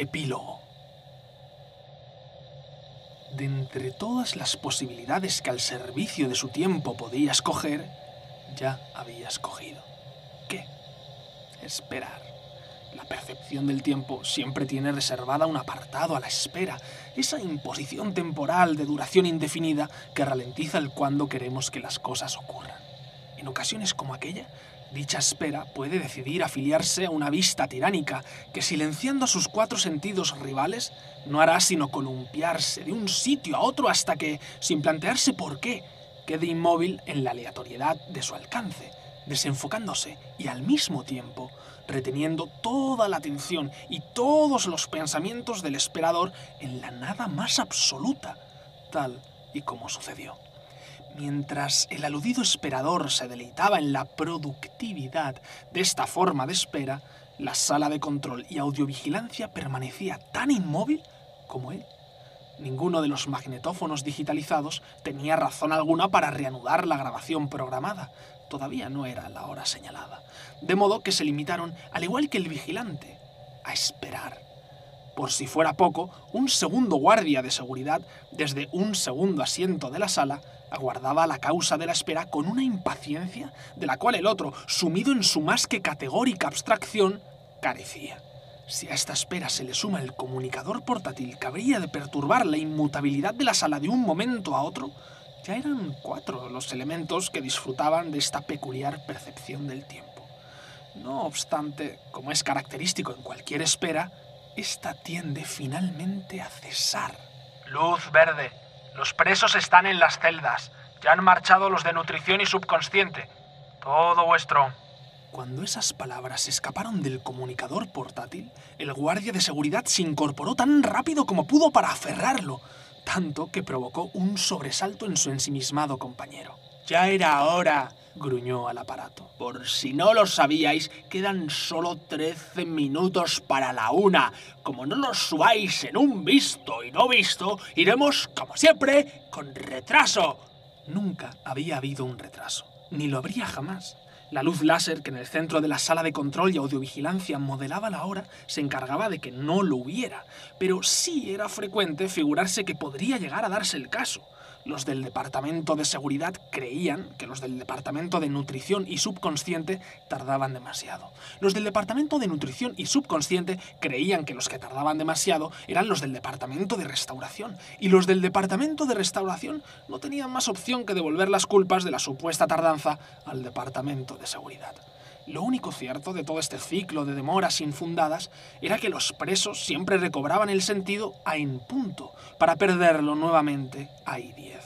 Epílogo. De entre todas las posibilidades que al servicio de su tiempo podía escoger, ya había escogido. ¿Qué? Esperar. La percepción del tiempo siempre tiene reservada un apartado a la espera, esa imposición temporal de duración indefinida que ralentiza el cuando queremos que las cosas ocurran. En ocasiones como aquella, dicha espera puede decidir afiliarse a una vista tiránica que, silenciando sus cuatro sentidos rivales, no hará sino columpiarse de un sitio a otro hasta que, sin plantearse por qué, quede inmóvil en la aleatoriedad de su alcance, desenfocándose y al mismo tiempo reteniendo toda la atención y todos los pensamientos del esperador en la nada más absoluta, tal y como sucedió. Mientras el aludido esperador se deleitaba en la productividad de esta forma de espera, la sala de control y audiovigilancia permanecía tan inmóvil como él. Ninguno de los magnetófonos digitalizados tenía razón alguna para reanudar la grabación programada. Todavía no era la hora señalada. De modo que se limitaron, al igual que el vigilante, a esperar. Por si fuera poco, un segundo guardia de seguridad, desde un segundo asiento de la sala, aguardaba la causa de la espera con una impaciencia de la cual el otro, sumido en su más que categórica abstracción, carecía. Si a esta espera se le suma el comunicador portátil que habría de perturbar la inmutabilidad de la sala de un momento a otro, ya eran cuatro los elementos que disfrutaban de esta peculiar percepción del tiempo. No obstante, como es característico en cualquier espera, esta tiende finalmente a cesar. Luz verde. Los presos están en las celdas. Ya han marchado los de nutrición y subconsciente. Todo vuestro. Cuando esas palabras escaparon del comunicador portátil, el guardia de seguridad se incorporó tan rápido como pudo para aferrarlo, tanto que provocó un sobresalto en su ensimismado compañero. Ya era hora, gruñó al aparato. Por si no lo sabíais, quedan solo 13 minutos para la una. Como no los subáis en un visto y no visto, iremos, como siempre, con retraso. Nunca había habido un retraso, ni lo habría jamás. La luz láser que en el centro de la sala de control y audiovigilancia modelaba la hora se encargaba de que no lo hubiera, pero sí era frecuente figurarse que podría llegar a darse el caso. Los del Departamento de Seguridad creían que los del Departamento de Nutrición y Subconsciente tardaban demasiado. Los del Departamento de Nutrición y Subconsciente creían que los que tardaban demasiado eran los del Departamento de Restauración. Y los del Departamento de Restauración no tenían más opción que devolver las culpas de la supuesta tardanza al Departamento de Seguridad. Lo único cierto de todo este ciclo de demoras infundadas era que los presos siempre recobraban el sentido a en punto, para perderlo nuevamente a I-10.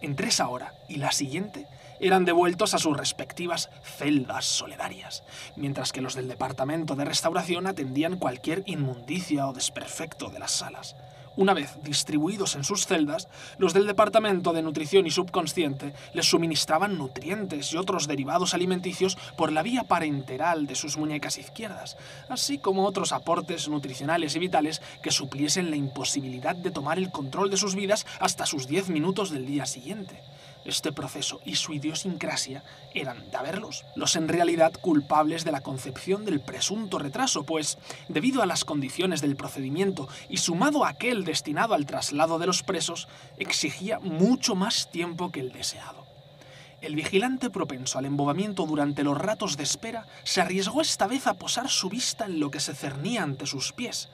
Entre esa hora y la siguiente eran devueltos a sus respectivas celdas solidarias, mientras que los del departamento de restauración atendían cualquier inmundicia o desperfecto de las salas. Una vez distribuidos en sus celdas, los del Departamento de Nutrición y Subconsciente les suministraban nutrientes y otros derivados alimenticios por la vía parenteral de sus muñecas izquierdas, así como otros aportes nutricionales y vitales que supliesen la imposibilidad de tomar el control de sus vidas hasta sus 10 minutos del día siguiente. Este proceso y su idiosincrasia eran, de haberlos, los en realidad culpables de la concepción del presunto retraso, pues, debido a las condiciones del procedimiento y sumado a aquel destinado al traslado de los presos, exigía mucho más tiempo que el deseado. El vigilante propenso al embobamiento durante los ratos de espera se arriesgó esta vez a posar su vista en lo que se cernía ante sus pies.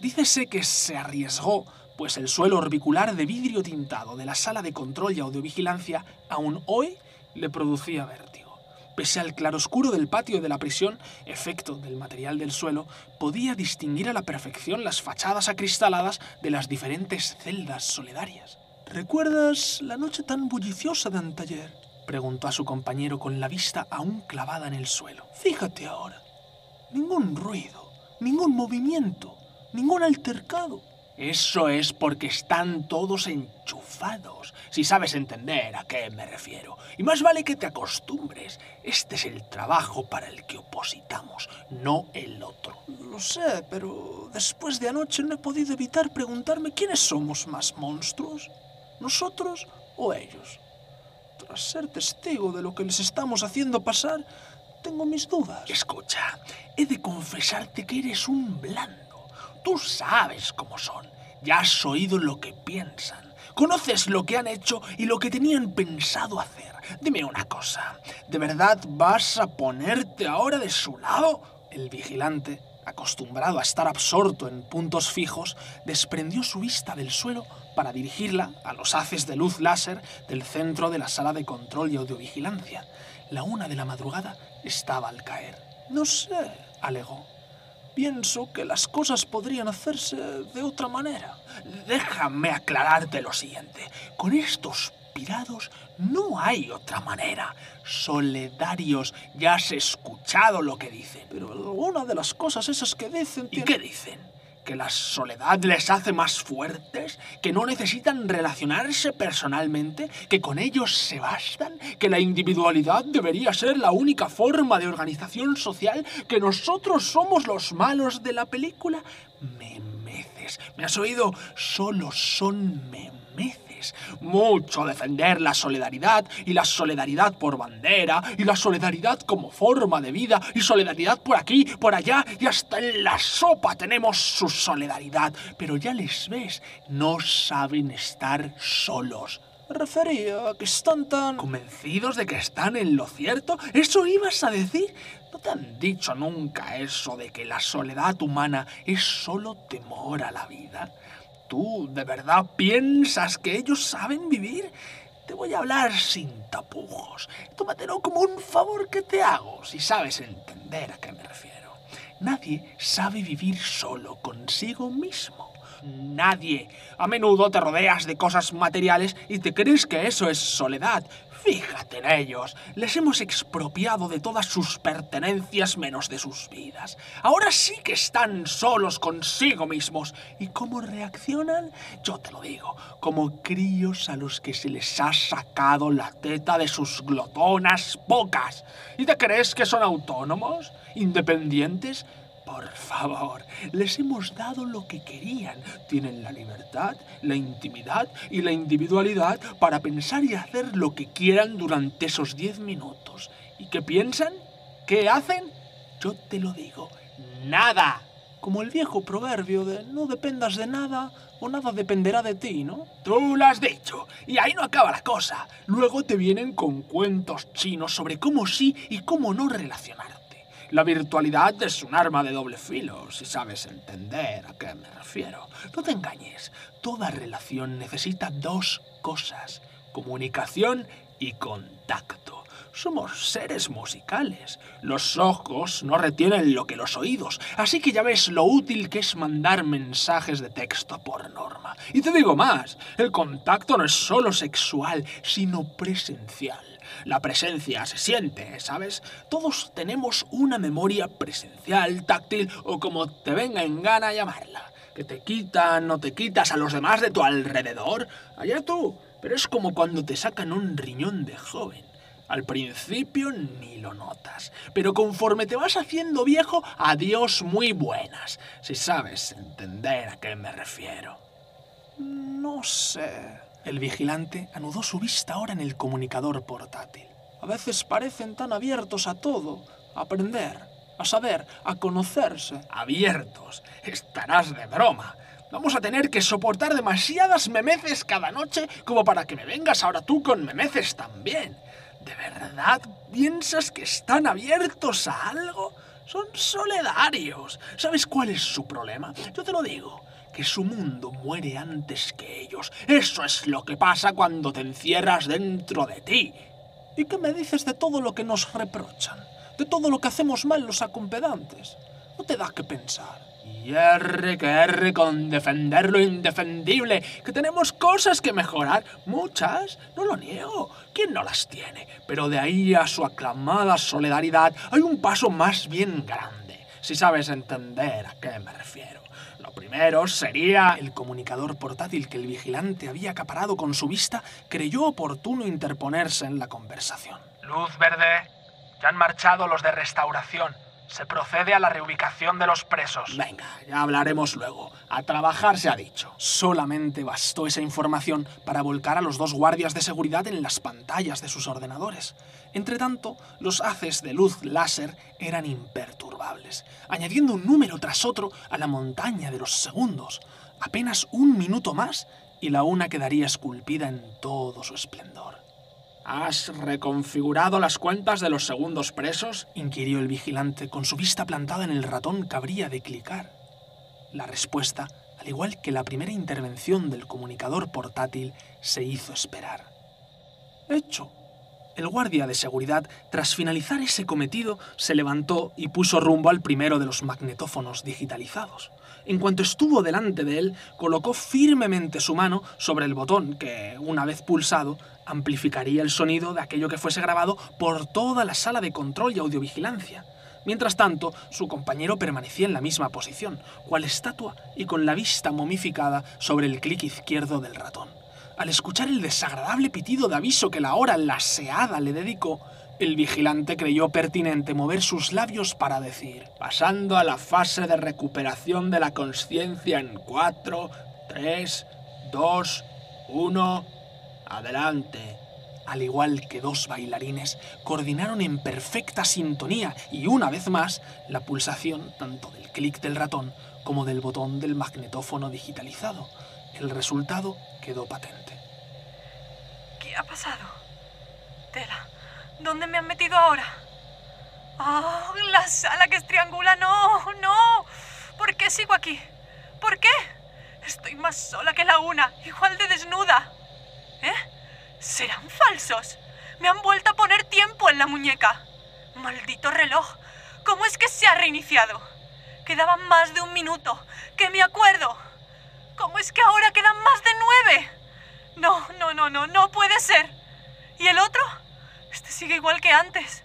Dícese que se arriesgó pues el suelo orbicular de vidrio tintado de la sala de control y audiovigilancia aún hoy le producía vértigo. Pese al claroscuro del patio de la prisión, efecto del material del suelo, podía distinguir a la perfección las fachadas acristaladas de las diferentes celdas solidarias. ¿Recuerdas la noche tan bulliciosa de antayer? preguntó a su compañero con la vista aún clavada en el suelo. Fíjate ahora. Ningún ruido, ningún movimiento, ningún altercado. Eso es porque están todos enchufados, si sabes entender a qué me refiero. Y más vale que te acostumbres. Este es el trabajo para el que opositamos, no el otro. Lo sé, pero después de anoche no he podido evitar preguntarme quiénes somos más monstruos, nosotros o ellos. Tras ser testigo de lo que les estamos haciendo pasar, tengo mis dudas. Escucha, he de confesarte que eres un blando tú sabes cómo son. Ya has oído lo que piensan. Conoces lo que han hecho y lo que tenían pensado hacer. Dime una cosa, ¿de verdad vas a ponerte ahora de su lado? El vigilante, acostumbrado a estar absorto en puntos fijos, desprendió su vista del suelo para dirigirla a los haces de luz láser del centro de la sala de control y audiovigilancia. La una de la madrugada estaba al caer. No sé, alegó. Pienso que las cosas podrían hacerse de otra manera. Déjame aclararte lo siguiente. Con estos pirados no hay otra manera. Soledarios, ya has escuchado lo que dicen. Pero alguna de las cosas esas que dicen... ¿Y qué dicen? Que la soledad les hace más fuertes, que no necesitan relacionarse personalmente, que con ellos se bastan, que la individualidad debería ser la única forma de organización social, que nosotros somos los malos de la película. Memeces, ¿me has oído? Solo son memeces mucho defender la solidaridad y la solidaridad por bandera y la solidaridad como forma de vida y solidaridad por aquí, por allá y hasta en la sopa tenemos su solidaridad. Pero ya les ves, no saben estar solos. Refería a que están tan... ¿Convencidos de que están en lo cierto? ¿Eso ibas a decir? ¿No te han dicho nunca eso de que la soledad humana es solo temor a la vida? ¿Tú de verdad piensas que ellos saben vivir? Te voy a hablar sin tapujos. Tómatelo como un favor que te hago, si sabes entender a qué me refiero. Nadie sabe vivir solo consigo mismo. Nadie. A menudo te rodeas de cosas materiales y te crees que eso es soledad, Fíjate en ellos. Les hemos expropiado de todas sus pertenencias menos de sus vidas. Ahora sí que están solos consigo mismos. ¿Y cómo reaccionan? Yo te lo digo, como críos a los que se les ha sacado la teta de sus glotonas bocas. ¿Y te crees que son autónomos? ¿Independientes? Por favor, les hemos dado lo que querían. Tienen la libertad, la intimidad y la individualidad para pensar y hacer lo que quieran durante esos diez minutos. ¿Y qué piensan? ¿Qué hacen? Yo te lo digo, nada. Como el viejo proverbio de no dependas de nada o nada dependerá de ti, ¿no? Tú lo has dicho. Y ahí no acaba la cosa. Luego te vienen con cuentos chinos sobre cómo sí y cómo no relacionar. La virtualidad es un arma de doble filo, si sabes entender a qué me refiero. No te engañes, toda relación necesita dos cosas, comunicación y contacto. Somos seres musicales. Los ojos no retienen lo que los oídos, así que ya ves lo útil que es mandar mensajes de texto por norma. Y te digo más, el contacto no es solo sexual, sino presencial. La presencia se siente, ¿sabes? Todos tenemos una memoria presencial, táctil o como te venga en gana llamarla. Que te quitan o te quitas a los demás de tu alrededor. Allá tú. Pero es como cuando te sacan un riñón de joven. Al principio ni lo notas, pero conforme te vas haciendo viejo, adiós muy buenas, si sabes entender a qué me refiero. No sé, el vigilante anudó su vista ahora en el comunicador portátil. A veces parecen tan abiertos a todo, a aprender, a saber, a conocerse. ¿Abiertos? Estarás de broma. Vamos a tener que soportar demasiadas memeces cada noche como para que me vengas ahora tú con memeces también. ¿De verdad piensas que están abiertos a algo? Son soledarios. ¿Sabes cuál es su problema? Yo te lo digo que su mundo muere antes que ellos. Eso es lo que pasa cuando te encierras dentro de ti. ¿Y qué me dices de todo lo que nos reprochan? De todo lo que hacemos mal los acompedantes. ¿No te da que pensar? Y R que R con defender lo indefendible, que tenemos cosas que mejorar, muchas, no lo niego, ¿quién no las tiene? Pero de ahí a su aclamada solidaridad hay un paso más bien grande, si sabes entender a qué me refiero primero sería... El comunicador portátil que el vigilante había acaparado con su vista creyó oportuno interponerse en la conversación. Luz verde. Ya han marchado los de restauración. Se procede a la reubicación de los presos. Venga, ya hablaremos luego. A trabajar se ha dicho. Solamente bastó esa información para volcar a los dos guardias de seguridad en las pantallas de sus ordenadores. Entretanto, los haces de luz láser eran imperturbables añadiendo un número tras otro a la montaña de los segundos. Apenas un minuto más y la una quedaría esculpida en todo su esplendor. ¿Has reconfigurado las cuentas de los segundos presos? inquirió el vigilante, con su vista plantada en el ratón que habría de clicar. La respuesta, al igual que la primera intervención del comunicador portátil, se hizo esperar. Hecho. El guardia de seguridad, tras finalizar ese cometido, se levantó y puso rumbo al primero de los magnetófonos digitalizados. En cuanto estuvo delante de él, colocó firmemente su mano sobre el botón que, una vez pulsado, amplificaría el sonido de aquello que fuese grabado por toda la sala de control y audiovigilancia. Mientras tanto, su compañero permanecía en la misma posición, cual estatua y con la vista momificada sobre el clic izquierdo del ratón. Al escuchar el desagradable pitido de aviso que la hora laseada le dedicó, el vigilante creyó pertinente mover sus labios para decir, pasando a la fase de recuperación de la conciencia en 4, 3, 2, 1, adelante. Al igual que dos bailarines, coordinaron en perfecta sintonía y una vez más la pulsación tanto del clic del ratón como del botón del magnetófono digitalizado. El resultado quedó patente. ¿Qué ha pasado? Tela, ¿dónde me han metido ahora? ¡Oh, la sala que es triangula! ¡No, no! ¿Por qué sigo aquí? ¿Por qué? Estoy más sola que la una, igual de desnuda. ¿Eh? ¿Serán falsos? Me han vuelto a poner tiempo en la muñeca. Maldito reloj. ¿Cómo es que se ha reiniciado? Quedaba más de un minuto. Que me acuerdo. ¿Cómo es que ahora quedan más de nueve? No, no, no, no, no puede ser. ¿Y el otro? Este sigue igual que antes.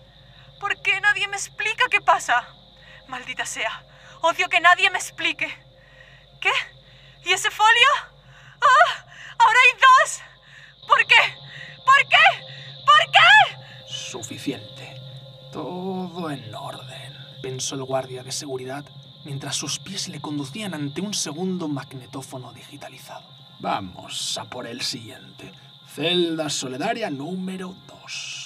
¿Por qué nadie me explica qué pasa? Maldita sea. Odio que nadie me explique. ¿Qué? ¿Y ese folio? ¡Ah! ¡Ahora hay dos! ¿Por qué? ¿Por qué? ¿Por qué? Suficiente. Todo en orden, pensó el guardia de seguridad mientras sus pies le conducían ante un segundo magnetófono digitalizado. Vamos a por el siguiente. Celda solidaria número 2.